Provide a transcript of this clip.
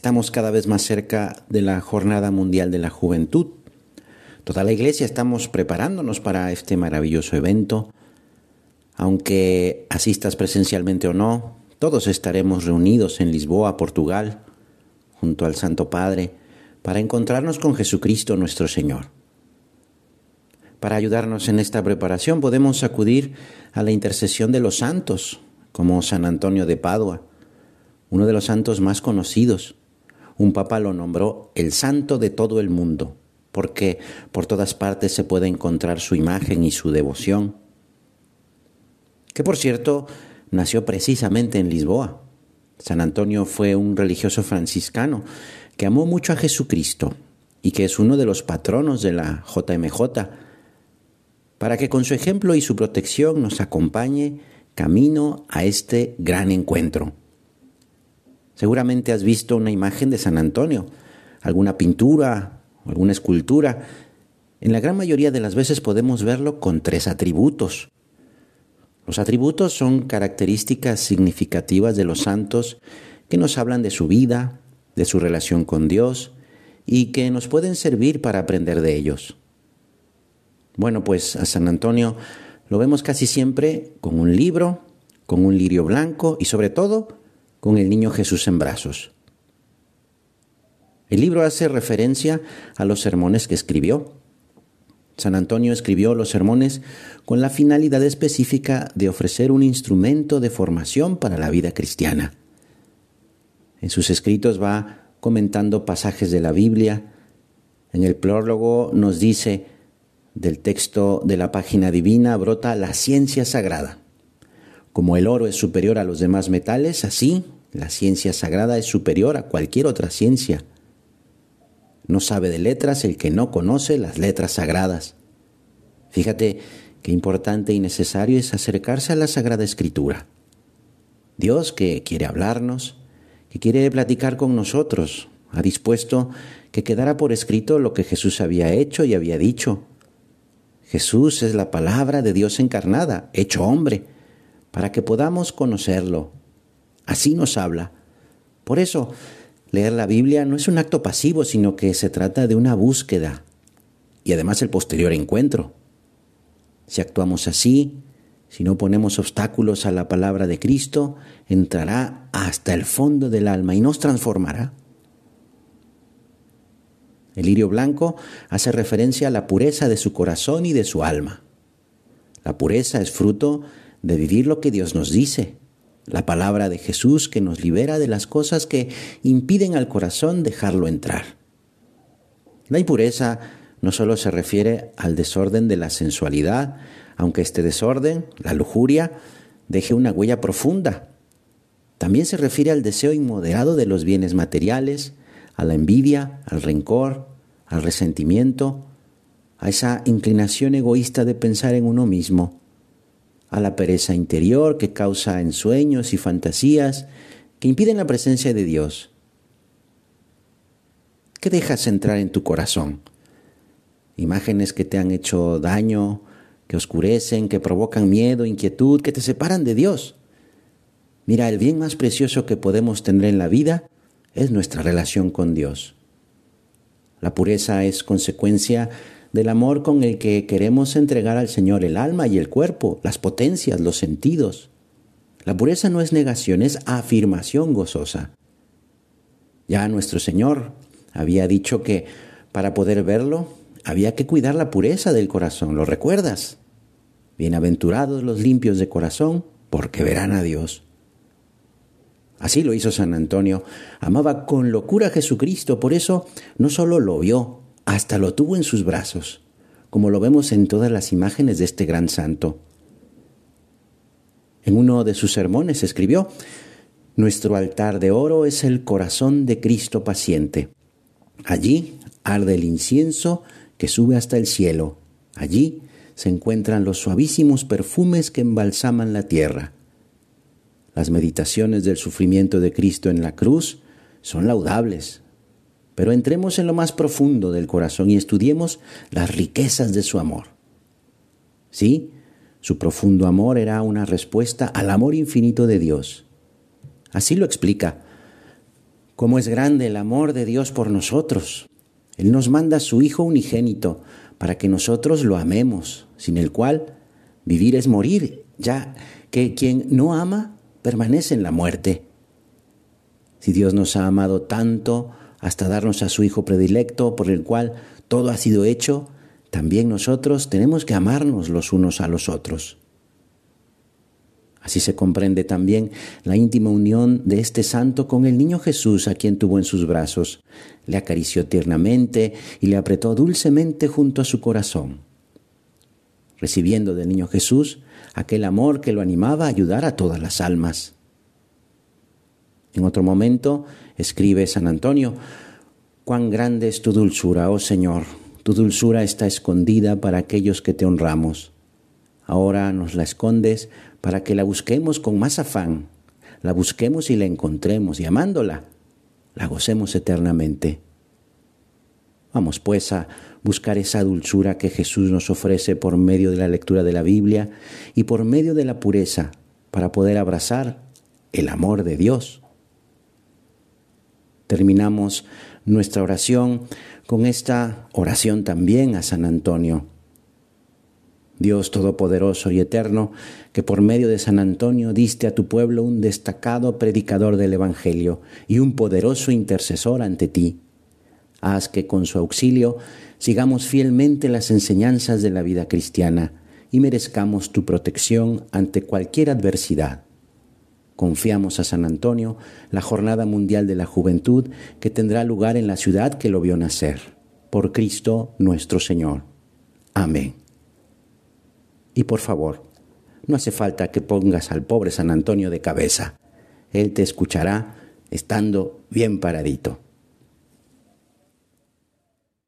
estamos cada vez más cerca de la Jornada Mundial de la Juventud. Toda la Iglesia estamos preparándonos para este maravilloso evento. Aunque asistas presencialmente o no, todos estaremos reunidos en Lisboa, Portugal, junto al Santo Padre, para encontrarnos con Jesucristo nuestro Señor. Para ayudarnos en esta preparación podemos acudir a la intercesión de los santos, como San Antonio de Padua, uno de los santos más conocidos. Un papa lo nombró el santo de todo el mundo, porque por todas partes se puede encontrar su imagen y su devoción. Que por cierto, nació precisamente en Lisboa. San Antonio fue un religioso franciscano que amó mucho a Jesucristo y que es uno de los patronos de la JMJ, para que con su ejemplo y su protección nos acompañe camino a este gran encuentro. Seguramente has visto una imagen de San Antonio, alguna pintura, alguna escultura. En la gran mayoría de las veces podemos verlo con tres atributos. Los atributos son características significativas de los santos que nos hablan de su vida, de su relación con Dios y que nos pueden servir para aprender de ellos. Bueno, pues a San Antonio lo vemos casi siempre con un libro, con un lirio blanco y sobre todo con el niño Jesús en brazos. El libro hace referencia a los sermones que escribió. San Antonio escribió los sermones con la finalidad específica de ofrecer un instrumento de formación para la vida cristiana. En sus escritos va comentando pasajes de la Biblia. En el prólogo nos dice, del texto de la página divina brota la ciencia sagrada. Como el oro es superior a los demás metales, así la ciencia sagrada es superior a cualquier otra ciencia. No sabe de letras el que no conoce las letras sagradas. Fíjate qué importante y necesario es acercarse a la Sagrada Escritura. Dios que quiere hablarnos, que quiere platicar con nosotros, ha dispuesto que quedara por escrito lo que Jesús había hecho y había dicho. Jesús es la palabra de Dios encarnada, hecho hombre, para que podamos conocerlo. Así nos habla. Por eso, leer la Biblia no es un acto pasivo, sino que se trata de una búsqueda y además el posterior encuentro. Si actuamos así, si no ponemos obstáculos a la palabra de Cristo, entrará hasta el fondo del alma y nos transformará. El lirio blanco hace referencia a la pureza de su corazón y de su alma. La pureza es fruto de vivir lo que Dios nos dice, la palabra de Jesús que nos libera de las cosas que impiden al corazón dejarlo entrar. La impureza no solo se refiere al desorden de la sensualidad, aunque este desorden, la lujuria, deje una huella profunda. También se refiere al deseo inmoderado de los bienes materiales, a la envidia, al rencor, al resentimiento, a esa inclinación egoísta de pensar en uno mismo, a la pereza interior que causa ensueños y fantasías que impiden la presencia de Dios. ¿Qué dejas entrar en tu corazón? Imágenes que te han hecho daño, que oscurecen, que provocan miedo, inquietud, que te separan de Dios. Mira, el bien más precioso que podemos tener en la vida es nuestra relación con Dios. La pureza es consecuencia del amor con el que queremos entregar al Señor el alma y el cuerpo, las potencias, los sentidos. La pureza no es negación, es afirmación gozosa. Ya nuestro Señor había dicho que para poder verlo había que cuidar la pureza del corazón, ¿lo recuerdas? Bienaventurados los limpios de corazón, porque verán a Dios. Así lo hizo San Antonio. Amaba con locura a Jesucristo, por eso no solo lo vio, hasta lo tuvo en sus brazos, como lo vemos en todas las imágenes de este gran santo. En uno de sus sermones escribió, Nuestro altar de oro es el corazón de Cristo paciente. Allí arde el incienso que sube hasta el cielo. Allí se encuentran los suavísimos perfumes que embalsaman la tierra. Las meditaciones del sufrimiento de Cristo en la cruz son laudables, pero entremos en lo más profundo del corazón y estudiemos las riquezas de su amor. Sí, su profundo amor era una respuesta al amor infinito de Dios. Así lo explica. cómo es grande el amor de Dios por nosotros. Él nos manda a su Hijo unigénito para que nosotros lo amemos, sin el cual vivir es morir, ya que quien no ama permanece en la muerte. Si Dios nos ha amado tanto hasta darnos a su Hijo predilecto, por el cual todo ha sido hecho, también nosotros tenemos que amarnos los unos a los otros. Así se comprende también la íntima unión de este santo con el niño Jesús a quien tuvo en sus brazos, le acarició tiernamente y le apretó dulcemente junto a su corazón, recibiendo del niño Jesús aquel amor que lo animaba a ayudar a todas las almas. En otro momento escribe San Antonio, cuán grande es tu dulzura, oh Señor, tu dulzura está escondida para aquellos que te honramos. Ahora nos la escondes para que la busquemos con más afán, la busquemos y la encontremos y amándola, la gocemos eternamente. Vamos pues a buscar esa dulzura que Jesús nos ofrece por medio de la lectura de la Biblia y por medio de la pureza para poder abrazar el amor de Dios. Terminamos nuestra oración con esta oración también a San Antonio. Dios Todopoderoso y Eterno, que por medio de San Antonio diste a tu pueblo un destacado predicador del Evangelio y un poderoso intercesor ante ti. Haz que con su auxilio sigamos fielmente las enseñanzas de la vida cristiana y merezcamos tu protección ante cualquier adversidad. Confiamos a San Antonio la Jornada Mundial de la Juventud que tendrá lugar en la ciudad que lo vio nacer. Por Cristo nuestro Señor. Amén. Y por favor, no hace falta que pongas al pobre San Antonio de cabeza. Él te escuchará estando bien paradito.